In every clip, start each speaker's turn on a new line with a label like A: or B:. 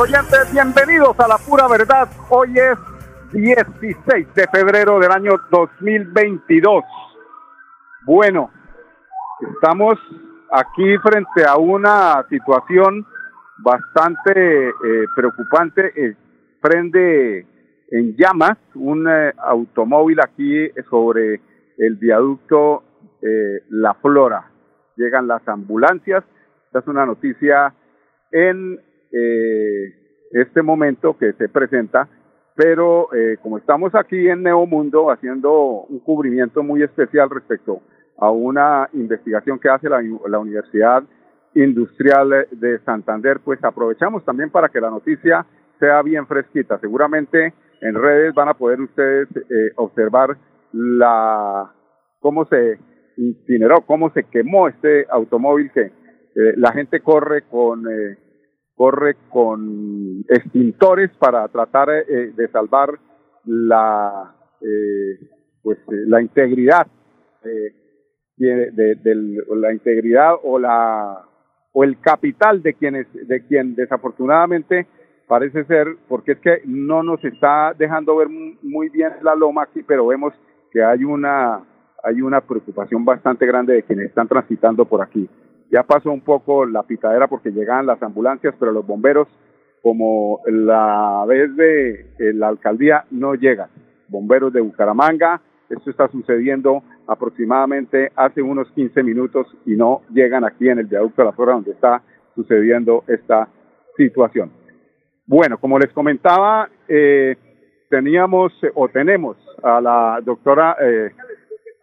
A: Oyentes, bienvenidos a la pura verdad. Hoy es 16 de febrero del año 2022. Bueno, estamos aquí frente a una situación bastante eh, preocupante. Eh, prende en llamas un eh, automóvil aquí sobre el viaducto La Flora. Llegan las ambulancias. Esta es una noticia en eh, este momento que se presenta, pero eh, como estamos aquí en Neomundo haciendo un cubrimiento muy especial respecto a una investigación que hace la, Universidad Industrial de Santander, pues aprovechamos también para que la noticia sea bien fresquita. Seguramente en redes van a poder ustedes eh, observar la cómo se incineró, cómo se quemó este automóvil que eh, la gente corre con eh, corre con extintores para tratar eh, de salvar la eh, pues eh, la integridad de, de, la integridad o la o el capital de quienes de quien desafortunadamente parece ser porque es que no nos está dejando ver muy bien la loma aquí pero vemos que hay una hay una preocupación bastante grande de quienes están transitando por aquí ya pasó un poco la picadera porque llegaban las ambulancias, pero los bomberos, como la vez de la alcaldía, no llegan. Bomberos de Bucaramanga, esto está sucediendo aproximadamente hace unos 15 minutos y no llegan aquí en el viaducto de la Flora donde está sucediendo esta situación. Bueno, como les comentaba, eh, teníamos o tenemos a la doctora eh,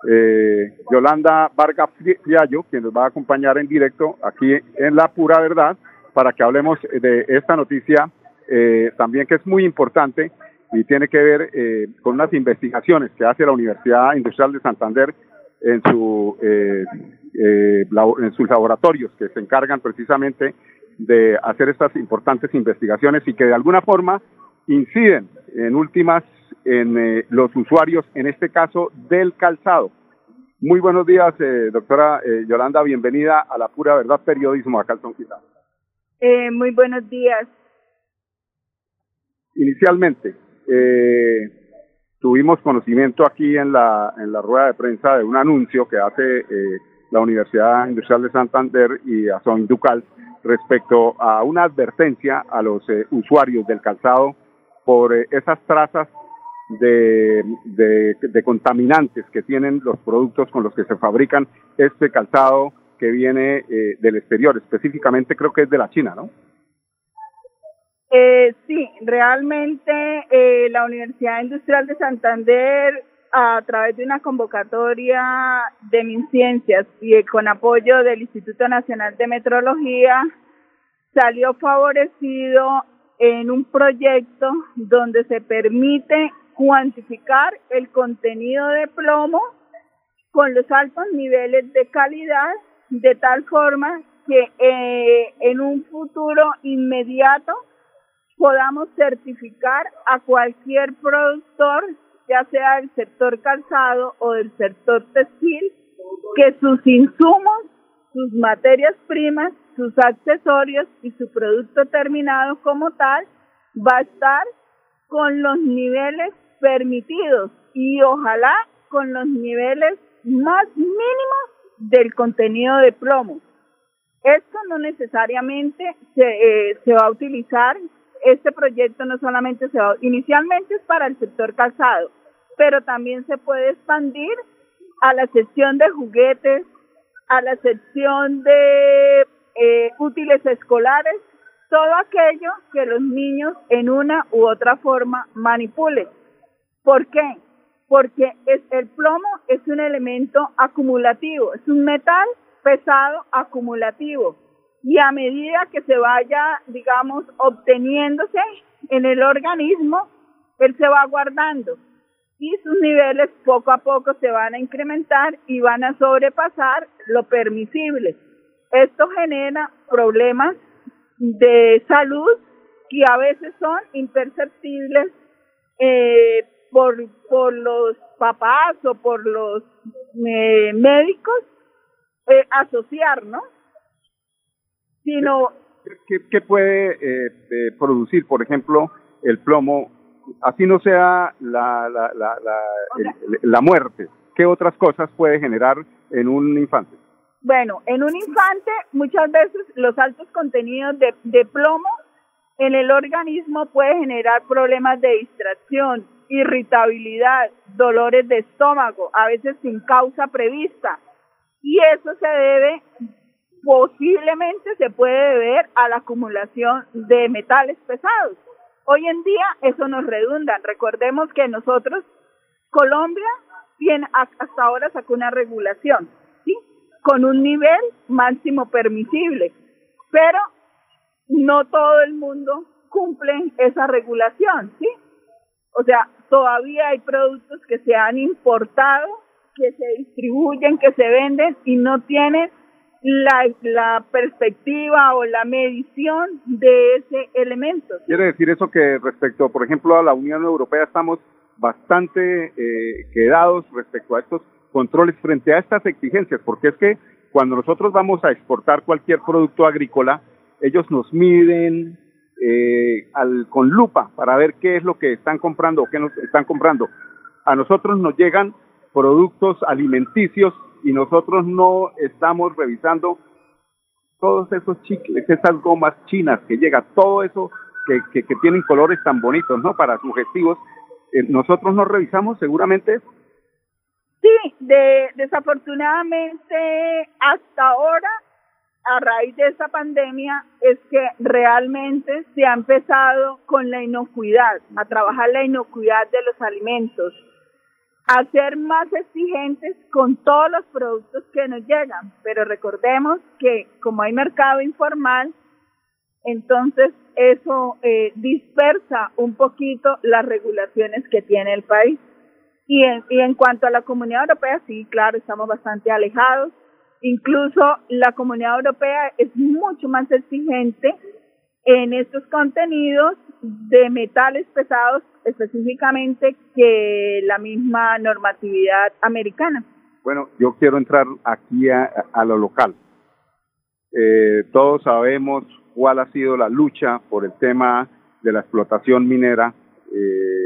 A: eh, Yolanda Vargas Fiallo, quien nos va a acompañar en directo aquí en La Pura Verdad, para que hablemos de esta noticia eh, también que es muy importante y tiene que ver eh, con unas investigaciones que hace la Universidad Industrial de Santander en, su, eh, eh, en sus laboratorios que se encargan precisamente de hacer estas importantes investigaciones y que de alguna forma inciden en últimas en eh, los usuarios, en este caso del calzado. Muy buenos días, eh, doctora eh, Yolanda, bienvenida a la pura verdad periodismo a Calzón Quizá.
B: Eh, muy buenos días.
A: Inicialmente, eh, tuvimos conocimiento aquí en la, en la rueda de prensa de un anuncio que hace eh, la Universidad Industrial de Santander y a Ducal respecto a una advertencia a los eh, usuarios del calzado por eh, esas trazas de, de, contaminantes que tienen los productos con los que se fabrican este calzado que viene eh, del exterior, específicamente creo que es de la China, ¿no?
B: Eh, sí, realmente eh, la Universidad Industrial de Santander, a través de una convocatoria de MinCiencias y con apoyo del Instituto Nacional de Metrología, salió favorecido en un proyecto donde se permite cuantificar el contenido de plomo con los altos niveles de calidad de tal forma que eh, en un futuro inmediato podamos certificar a cualquier productor, ya sea del sector calzado o del sector textil, que sus insumos, sus materias primas, sus accesorios y su producto terminado como tal va a estar con los niveles permitidos y ojalá con los niveles más mínimos del contenido de plomo. Esto no necesariamente se, eh, va a utilizar, este proyecto no solamente se va, inicialmente es para el sector calzado, pero también se puede expandir a la sección de juguetes, a la sección de eh, útiles escolares, todo aquello que los niños en una u otra forma manipulen. ¿Por qué? Porque el plomo es un elemento acumulativo, es un metal pesado acumulativo y a medida que se vaya, digamos, obteniéndose en el organismo, él se va guardando y sus niveles poco a poco se van a incrementar y van a sobrepasar lo permisible. Esto genera problemas de salud que a veces son imperceptibles eh, por, por los papás o por los eh, médicos eh, asociar, ¿no?
A: Sino... ¿Qué, qué puede eh, eh, producir, por ejemplo, el plomo, así no sea la, la, la, la, la muerte? ¿Qué otras cosas puede generar en un infante?
B: Bueno, en un infante muchas veces los altos contenidos de, plomo en el organismo puede generar problemas de distracción, irritabilidad, dolores de estómago, a veces sin causa prevista. Y eso se debe, posiblemente se puede deber a la acumulación de metales pesados. Hoy en día eso nos redunda. Recordemos que nosotros, Colombia, tiene, hasta ahora sacó una regulación. Con un nivel máximo permisible. Pero no todo el mundo cumple esa regulación, ¿sí? O sea, todavía hay productos que se han importado, que se distribuyen, que se venden y no tienen la, la perspectiva o la medición de ese elemento.
A: Quiere decir eso que respecto, por ejemplo, a la Unión Europea estamos bastante eh, quedados respecto a estos controles frente a estas exigencias, porque es que cuando nosotros vamos a exportar cualquier producto agrícola, ellos nos miden eh, al, con lupa para ver qué es lo que están comprando o qué nos están comprando. A nosotros nos llegan productos alimenticios y nosotros no estamos revisando todos esos chicles, esas gomas chinas que llega, todo eso que, que, que tienen colores tan bonitos, ¿no? Para sugestivos. Eh, nosotros no revisamos seguramente
B: Sí, de, desafortunadamente hasta ahora a raíz de esta pandemia es que realmente se ha empezado con la inocuidad, a trabajar la inocuidad de los alimentos, a ser más exigentes con todos los productos que nos llegan. Pero recordemos que como hay mercado informal, entonces eso eh, dispersa un poquito las regulaciones que tiene el país. Y en, y en cuanto a la comunidad europea, sí, claro, estamos bastante alejados Incluso la Comunidad Europea es mucho más exigente en estos contenidos de metales pesados específicamente que la misma normatividad americana.
A: Bueno, yo quiero entrar aquí a, a lo local. Eh, todos sabemos cuál ha sido la lucha por el tema de la explotación minera, eh,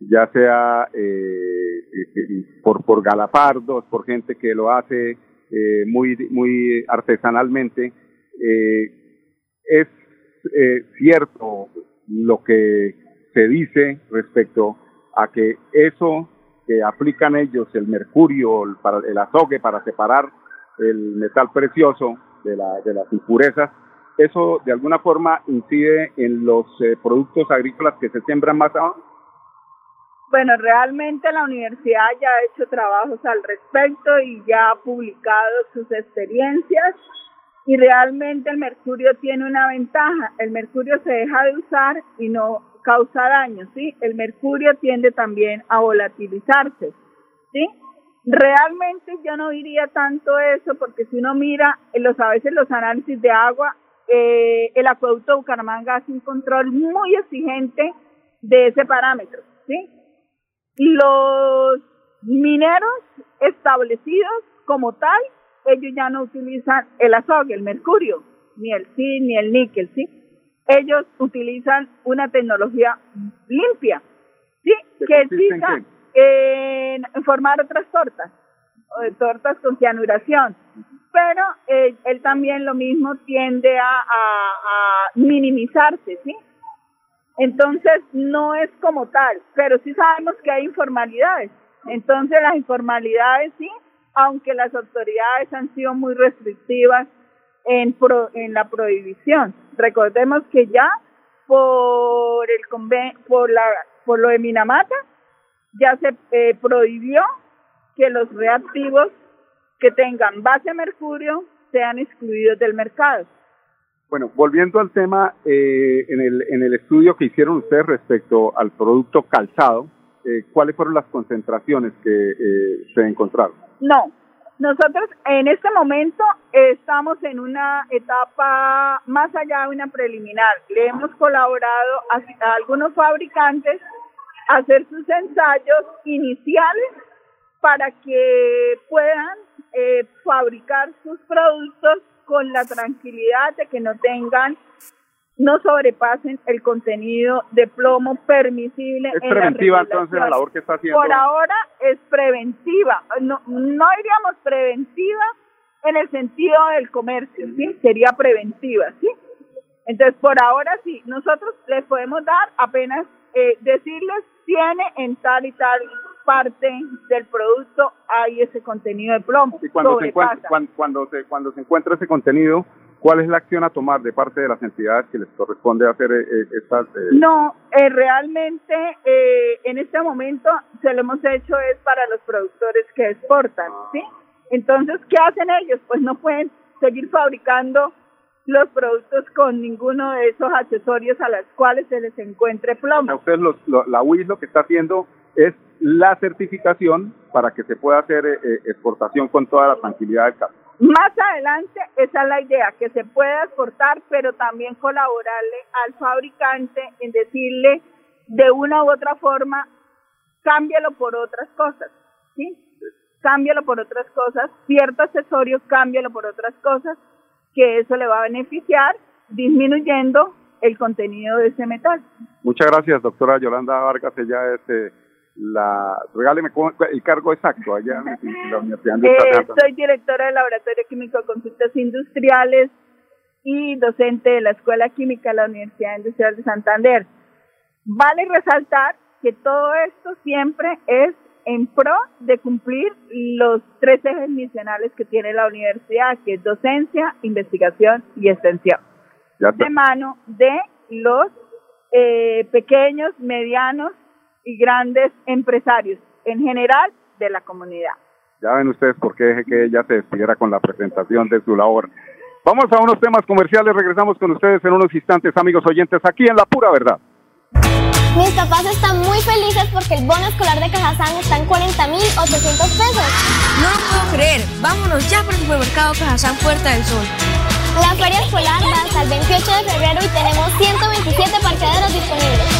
A: ya sea eh, por, por galapardos, por gente que lo hace eh, muy, muy artesanalmente. Eh, es eh, cierto lo que se dice respecto a que eso que aplican ellos, el mercurio, el, para, el azogue para separar el metal precioso de, la, de las impurezas, eso de alguna forma incide en los eh, productos agrícolas que se siembran más abajo
B: bueno, realmente la universidad ya ha hecho trabajos al respecto y ya ha publicado sus experiencias y realmente el mercurio tiene una ventaja. El mercurio se deja de usar y no causa daño, ¿sí? El mercurio tiende también a volatilizarse, ¿sí? Realmente yo no diría tanto eso porque si uno mira los, a veces los análisis de agua, eh, el acueducto de Bucaramanga hace un control muy exigente de ese parámetro, ¿sí? Los mineros establecidos como tal, ellos ya no utilizan el azogue, el mercurio, ni el zinc, ni el níquel, ¿sí? Ellos utilizan una tecnología limpia, ¿sí? Que exista en, formar otras tortas, tortas con cianuración. Pero eh, él también lo mismo tiende a, a, a minimizarse, ¿sí? Entonces, no es como tal, pero sí sabemos que hay informalidades. Entonces, las informalidades sí, aunque las autoridades han sido muy restrictivas en, pro, en la prohibición. Recordemos que ya por el por la por lo de Minamata ya se eh, prohibió que los reactivos que tengan base mercurio sean excluidos del mercado.
A: Bueno, volviendo al tema, eh, en, el, en el estudio que hicieron ustedes respecto al producto calzado, eh, ¿cuáles fueron las concentraciones que eh, se encontraron?
B: No, nosotros en este momento estamos en una etapa más allá de una preliminar. Le hemos colaborado a, algunos fabricantes a hacer sus ensayos iniciales para que puedan eh, fabricar sus productos con la tranquilidad de que no tengan no sobrepasen el contenido de plomo permisible.
A: Es preventiva entonces la labor que está haciendo.
B: Por ahora es preventiva, no, no diríamos preventiva en el sentido del comercio, ¿sí? Sería preventiva, ¿sí? Entonces, por ahora sí, nosotros les podemos dar apenas eh, decirles tiene en tal y tal parte del producto hay ese contenido de plomo.
A: Y cuando se, encuentra, cuando, se, cuando se encuentra ese contenido, ¿cuál es la acción a tomar de parte de las entidades que les corresponde hacer eh, eh, estas?
B: Eh? No, realmente en este momento se lo hemos hecho es para los productores que exportan, ¿sí? Entonces, ¿qué hacen ellos? Pues no pueden seguir fabricando los productos con ninguno de esos accesorios a los cuales se les encuentre plomo.
A: ustedes la UIS lo que está haciendo es la certificación para que se pueda hacer eh, eh, exportación con toda la tranquilidad del caso.
B: Más adelante, esa es la idea, que se pueda exportar, pero también colaborarle al fabricante en decirle de una u otra forma, cámbialo por otras cosas, ¿sí? Cámbialo por otras cosas, cierto accesorio, cámbialo por otras cosas, que eso le va a beneficiar disminuyendo el contenido de ese metal.
A: Muchas gracias, doctora Yolanda Vargas. Ella es eh, la. Regáleme el cargo exacto allá en la Universidad de
B: eh, Soy directora del Laboratorio Químico de Consultas Industriales y docente de la Escuela Química de la Universidad Industrial de Santander. Vale resaltar que todo esto siempre es en pro de cumplir los tres ejes misionales que tiene la universidad, que es docencia, investigación y extensión. De mano de los eh, pequeños, medianos y grandes empresarios, en general de la comunidad.
A: Ya ven ustedes por qué dejé que ella se despidiera con la presentación de su labor. Vamos a unos temas comerciales, regresamos con ustedes en unos instantes, amigos oyentes, aquí en La Pura Verdad.
C: Mis papás están muy felices porque el bono escolar de Cajazán está en 40.800 pesos.
D: No lo puedo creer. Vámonos ya por el supermercado Cajazán Puerta del Sol.
C: La feria escolar va hasta el 28 de febrero y tenemos 127 parqueaderos disponibles.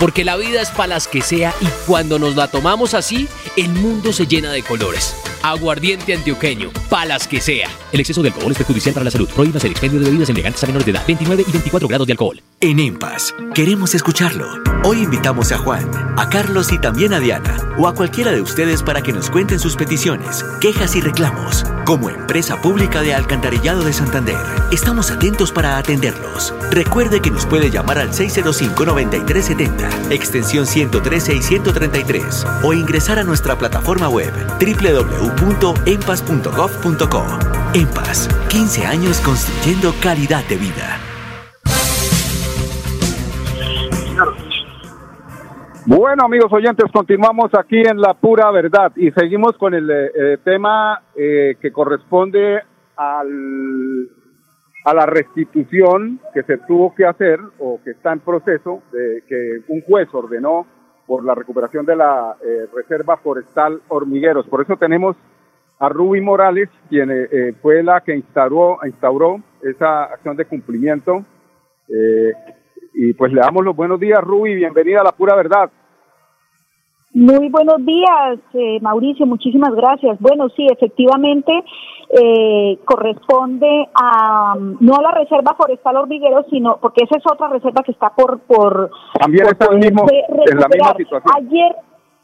E: Porque la vida es para las que sea y cuando nos la tomamos así, el mundo se llena de colores. Aguardiente antioqueño, palas que sea. El exceso de alcohol es perjudicial para la salud. Prohíbas el expendio de bebidas embriagantes a menores de edad. 29 y 24 grados de alcohol.
F: En EMPAS, queremos escucharlo. Hoy invitamos a Juan, a Carlos y también a Diana, o a cualquiera de ustedes para que nos cuenten sus peticiones, quejas y reclamos. Como empresa pública de Alcantarillado de Santander, estamos atentos para atenderlos. Recuerde que nos puede llamar al 605-9370, extensión 113 y 133, o ingresar a nuestra plataforma web www.empas.gov.co. EMPAS, 15 años construyendo calidad de vida.
A: Bueno, amigos oyentes, continuamos aquí en La Pura Verdad y seguimos con el eh, tema eh, que corresponde al, a la restitución que se tuvo que hacer o que está en proceso, de que un juez ordenó por la recuperación de la eh, Reserva Forestal Hormigueros. Por eso tenemos a Ruby Morales, quien fue la que instauró, instauró esa acción de cumplimiento. y pues le damos los buenos días, Ruby, bienvenida a La Pura Verdad.
G: Muy buenos días, eh, Mauricio, muchísimas gracias. Bueno, sí, efectivamente eh, corresponde a no a la reserva forestal hormiguero, sino porque esa es otra reserva que está por por
A: también está en la misma situación.
G: Ayer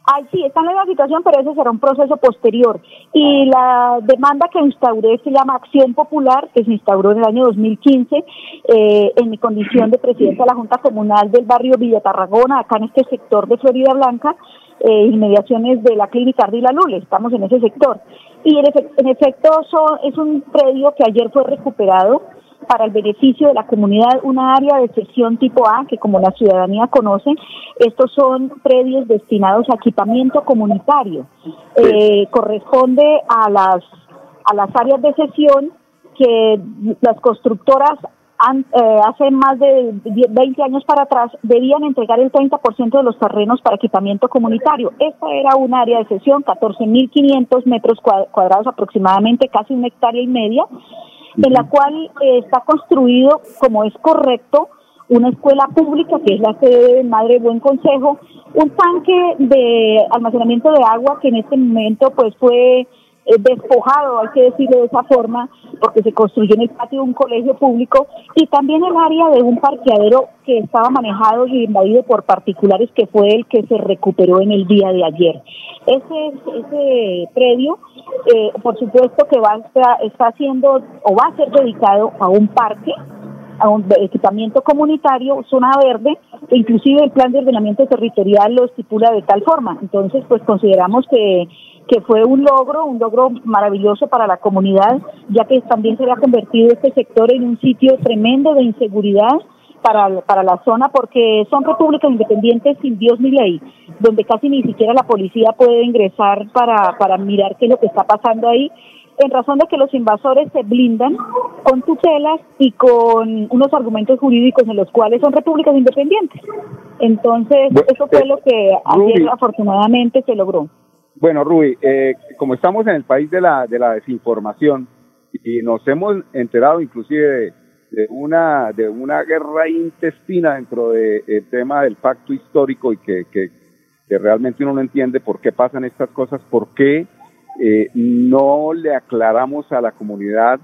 G: Ay, sí, está en la misma situación, pero ese será un proceso posterior. Y la demanda que instauré se llama Acción Popular, que se instauró en el año 2015, eh, en mi condición de presidenta de la Junta Comunal del barrio Villa Tarragona, acá en este sector de Florida Blanca, eh, inmediaciones de la clínica Ardila Lule, estamos en ese sector. Y en, en efecto son, es un predio que ayer fue recuperado para el beneficio de la comunidad una área de sesión tipo A, que como la ciudadanía conoce, estos son predios destinados a equipamiento comunitario. Eh, corresponde a las, a las áreas de sesión que las constructoras hace más de 20 años para atrás debían entregar el 30% de los terrenos para equipamiento comunitario. Esta era un área de sesión, 14.500 metros cuadrados aproximadamente, casi una hectárea y media, en la cual eh, está construido, como es correcto, una escuela pública que es la sede de Madre Buen Consejo, un tanque de almacenamiento de agua que en este momento pues fue eh, despojado, hay que decirlo de esa forma, porque se construyó en el patio de un colegio público y también el área de un parqueadero que estaba manejado y invadido por particulares que fue el que se recuperó en el día de ayer. Ese, ese predio, eh, por supuesto que va está haciendo o va a ser dedicado a un parque equipamiento comunitario, zona verde, e inclusive el plan de ordenamiento territorial lo estipula de tal forma. Entonces, pues consideramos que, que fue un logro, un logro maravilloso para la comunidad, ya que también se había convertido este sector en un sitio tremendo de inseguridad para, para la zona, porque son repúblicas independientes sin Dios ni ley, donde casi ni siquiera la policía puede ingresar para, para mirar qué es lo que está pasando ahí en razón de que los invasores se blindan con tutelas y con unos argumentos jurídicos en los cuales son repúblicas independientes. Entonces, eso fue eh, lo que ayer afortunadamente se logró.
A: Bueno, Rui, eh, como estamos en el país de la, de la desinformación y nos hemos enterado inclusive de, una, de una guerra intestina dentro del tema del pacto histórico y que, que, que realmente uno no entiende por qué pasan estas cosas, por qué eh, no le aclaramos a la comunidad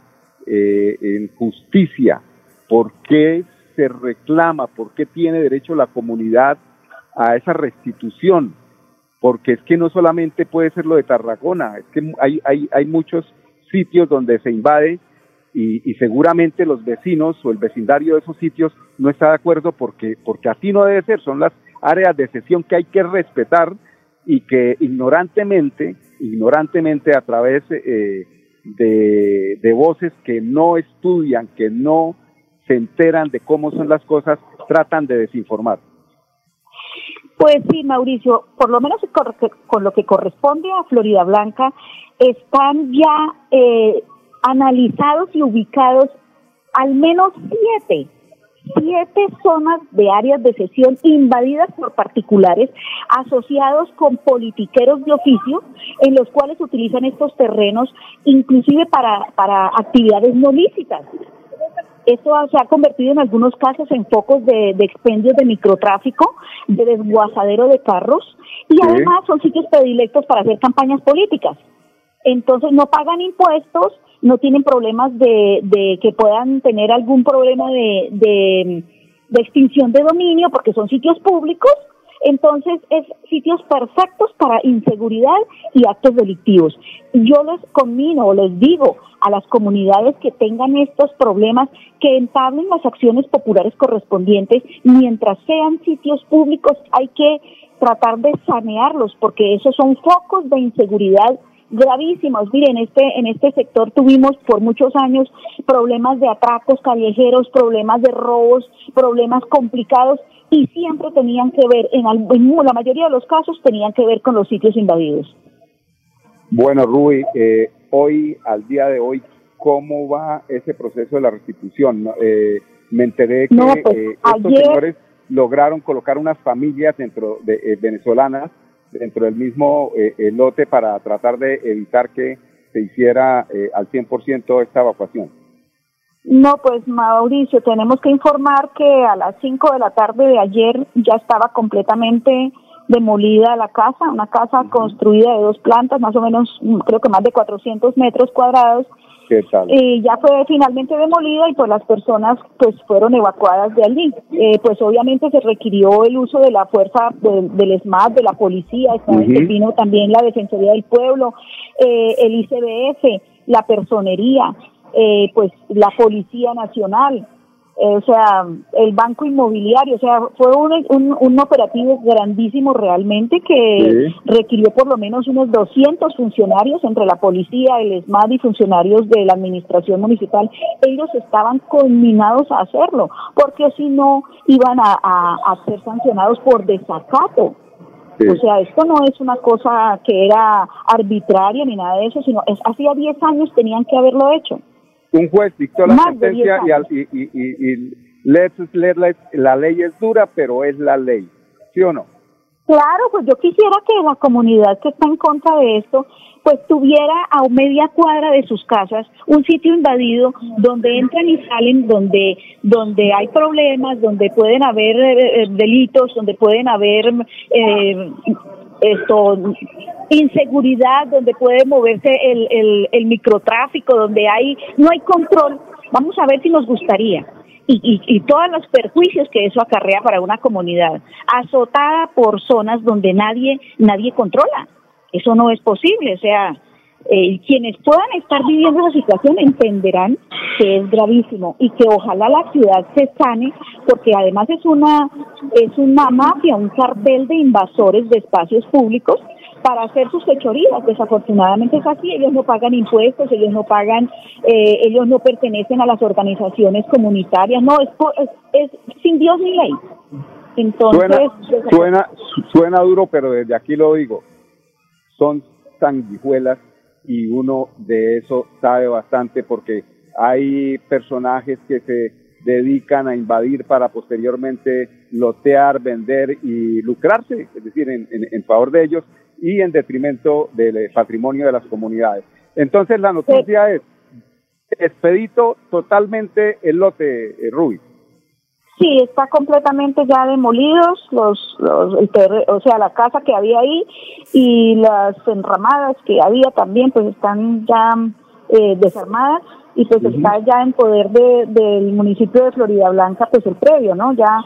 A: eh, en justicia por qué se reclama, por qué tiene derecho la comunidad a esa restitución, porque es que no solamente puede ser lo de Tarragona, es que hay, hay, hay muchos sitios donde se invade y, seguramente los vecinos o el vecindario de esos sitios no está de acuerdo porque, porque así no debe ser, son las áreas de sesión que hay que respetar y que ignorantemente ignorantemente a través eh, de, de voces que no estudian, que no se enteran de cómo son las cosas, tratan de desinformar.
G: Pues sí, Mauricio, por lo menos con lo que corresponde a Florida Blanca, están ya eh, analizados y ubicados al menos siete siete zonas de áreas de sesión invadidas por particulares asociados con politiqueros de oficio en los cuales utilizan estos terrenos inclusive para, para actividades no lícitas. Esto se ha convertido en algunos casos en focos de, de expendios de microtráfico, de desguazadero de carros y además son sitios predilectos para hacer campañas políticas. Entonces no pagan impuestos, no tienen problemas de, de que puedan tener algún problema de, de, extinción de dominio porque son sitios públicos, entonces es sitios perfectos para inseguridad y actos delictivos. Yo les conmino o les digo a las comunidades que tengan estos problemas que entablen las acciones populares correspondientes mientras sean sitios públicos hay que tratar de sanearlos porque esos son focos de inseguridad gravísimos. Miren, en este, en este sector tuvimos por muchos años problemas de atracos callejeros, problemas de robos, problemas complicados y siempre tenían que ver, en, la mayoría de los casos tenían que ver con los sitios invadidos.
A: Bueno, Rui, eh, hoy, al día de hoy, ¿cómo va ese proceso de la restitución? Eh, me enteré que pues, eh, estos señores lograron colocar unas familias dentro de venezolanas dentro del mismo eh, lote para tratar de evitar que se hiciera eh, al 100% esta evacuación?
G: No, pues Mauricio, tenemos que informar que a las 5 de la tarde de ayer ya estaba completamente demolida la casa, una casa construida de dos plantas, más o menos, mm, creo que más de 400 metros cuadrados. Y ya fue finalmente demolida y pues las personas pues fueron evacuadas de allí. Eh, pues obviamente se requirió el uso de la fuerza del SMAT, de la policía, vino también la Defensoría del Pueblo, eh, el ICBF, la Personería, eh, pues la Policía Nacional, o sea, el Banco Inmobiliario, o sea, fue un, un, operativo grandísimo realmente que requirió por lo menos unos 200 funcionarios entre la policía, el SMAD y funcionarios de la administración municipal. Ellos estaban conminados a hacerlo, porque si no iban a, a, ser sancionados por desacato. O sea, esto no es una cosa que era arbitraria ni nada de eso, sino es, hacía 10 años tenían que haberlo hecho
A: un juez dictó la sentencia y, y, y, la ley es dura, pero es la ley, ¿sí o no?
G: Claro, pues yo quisiera que la comunidad que está en contra de esto, pues tuviera a media cuadra de sus casas un sitio invadido donde entran y salen, donde donde hay problemas, donde pueden haber eh, eh, delitos, donde pueden haber eh, esto inseguridad, donde puede moverse el, el, el microtráfico, donde hay no hay control. Vamos a ver si nos gustaría. Y, y, y, todos los perjuicios que eso acarrea para una comunidad azotada por zonas donde nadie nadie controla. Eso no es posible, o sea, eh, quienes puedan estar viviendo esa situación entenderán que es gravísimo y que ojalá la ciudad se sane porque además es una es una mafia, un cartel de invasores de espacios públicos para hacer sus fechorías. Desafortunadamente es así, ellos no pagan impuestos, ellos no pagan, eh, ellos no pertenecen a las organizaciones comunitarias, no, es, es, es sin Dios ni ley. Entonces,
A: suena, suena, suena duro, pero desde aquí lo digo, son sanguijuelas y uno de eso sabe bastante porque hay personajes que se dedican a invadir para posteriormente lotear, vender y lucrarse, es decir, en, en, favor de ellos y en detrimento del patrimonio de las comunidades. Entonces la noticia es, expedito totalmente el lote, eh, Rubí.
G: Sí, está completamente ya demolidos, los, los o sea, la casa que había ahí y las enramadas que había también, pues están ya eh, desarmadas y pues está ya en poder de, del municipio de Florida Blanca, pues el previo, ¿no? Ya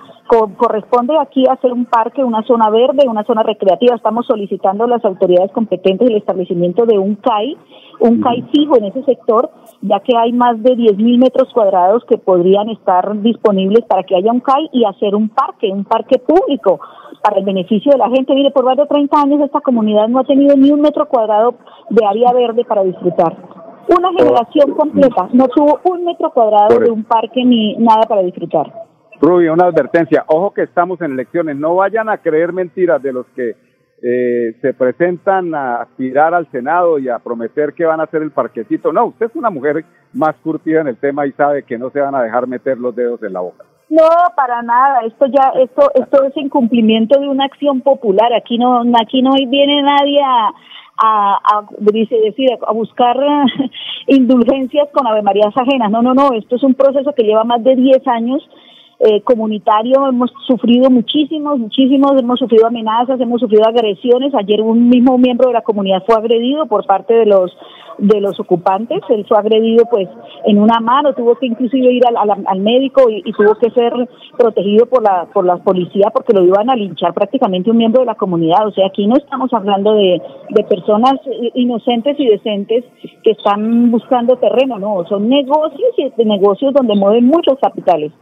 G: corresponde aquí hacer un parque, una zona verde, una zona recreativa. Estamos solicitando a las autoridades competentes el establecimiento de un CAI, un CAI fijo en ese sector, ya que hay más de 10.000 metros cuadrados que podrían estar disponibles para que haya un CAI y hacer un parque, un parque público para el beneficio de la gente. Mire, por más de 30 años esta comunidad no ha tenido ni un metro cuadrado de área verde para disfrutar. Una generación completa no tuvo un metro cuadrado de un parque ni nada para disfrutar.
A: Rubio, una advertencia. Ojo que estamos en elecciones. No vayan a creer mentiras de los que eh, se presentan a aspirar al Senado y a prometer que van a hacer el parquecito. No, usted es una mujer más curtida en el tema y sabe que no se van a dejar meter los dedos en la boca.
G: No, para nada. Esto ya, esto, esto es incumplimiento de una acción popular. Aquí no, aquí no viene nadie a, a, a decir, a buscar indulgencias con Ave Marías ajenas. No, no, no. Esto es un proceso que lleva más de 10 años eh, comunitario hemos sufrido muchísimos, muchísimos, hemos sufrido amenazas, hemos sufrido agresiones. Ayer un mismo miembro de la comunidad fue agredido por parte de los de los ocupantes. Él fue agredido pues en una mano, tuvo que inclusive ir al, al, médico y, tuvo que ser protegido por la por la policía porque lo iban a linchar prácticamente un miembro de la comunidad. O sea, aquí no estamos hablando de, de personas inocentes y decentes que están buscando terreno, no, son negocios y negocios donde mueven muchos capitales.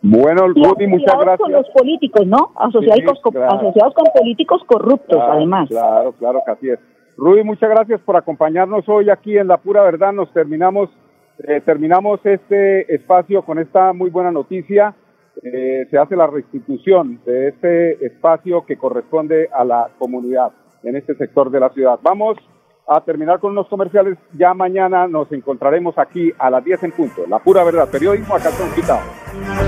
A: Bueno, Rudy, muchas gracias.
G: con los políticos, ¿no? Asociados, con, asociados con políticos corruptos, además.
A: Claro, claro que así es. Rudy, muchas gracias por acompañarnos hoy aquí en La Pura Verdad. Nos terminamos, eh, terminamos este espacio con esta muy buena noticia. Eh, se hace la restitución de este espacio que corresponde a la comunidad en este sector de la ciudad. Vamos a terminar con unos comerciales. Ya mañana nos encontraremos aquí a las 10 en punto. La Pura Verdad, periodismo a calzón quitado